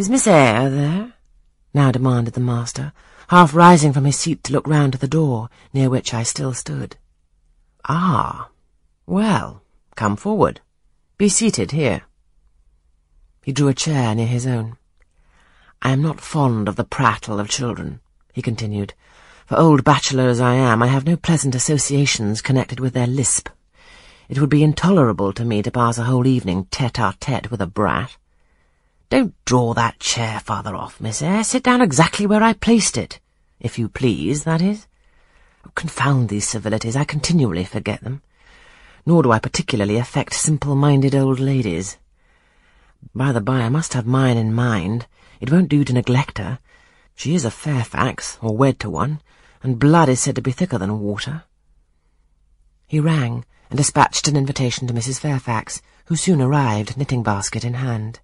Is Miss Eyre there? now demanded the master, half rising from his seat to look round to the door, near which I still stood. Ah, well, come forward. Be seated here. He drew a chair near his own. I am not fond of the prattle of children, he continued. For old bachelor as I am, I have no pleasant associations connected with their lisp. It would be intolerable to me to pass a whole evening tete-a-tete with a brat. Don't draw that chair farther off, Miss Eyre. Sit down exactly where I placed it. If you please, that is. Oh, confound these civilities. I continually forget them. Nor do I particularly affect simple-minded old ladies. By the by, I must have mine in mind. It won't do to neglect her. She is a Fairfax, or wed to one, and blood is said to be thicker than water. He rang, and dispatched an invitation to Mrs. Fairfax, who soon arrived, knitting-basket in hand.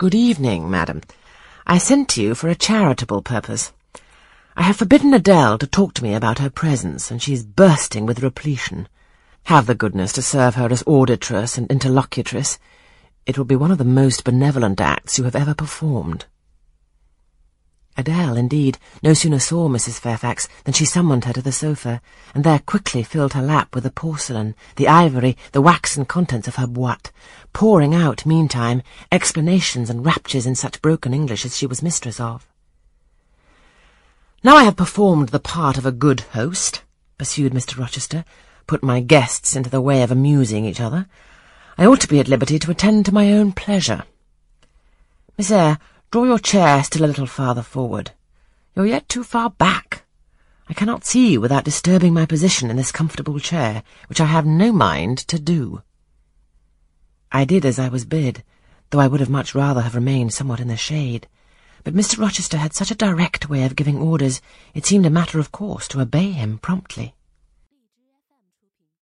Good evening, madam. I sent to you for a charitable purpose. I have forbidden Adele to talk to me about her presents, and she is bursting with repletion. Have the goodness to serve her as auditress and interlocutress. It will be one of the most benevolent acts you have ever performed. Adele, indeed, no sooner saw Mrs. Fairfax than she summoned her to the sofa, and there quickly filled her lap with the porcelain, the ivory, the waxen contents of her boîte, pouring out, meantime, explanations and raptures in such broken English as she was mistress of. Now I have performed the part of a good host, pursued Mr. Rochester, put my guests into the way of amusing each other, I ought to be at liberty to attend to my own pleasure. Miss Eyre, draw your chair still a little farther forward. You're yet too far back. I cannot see you without disturbing my position in this comfortable chair, which I have no mind to do. I did as I was bid, though I would have much rather have remained somewhat in the shade. But Mr. Rochester had such a direct way of giving orders, it seemed a matter of course to obey him promptly.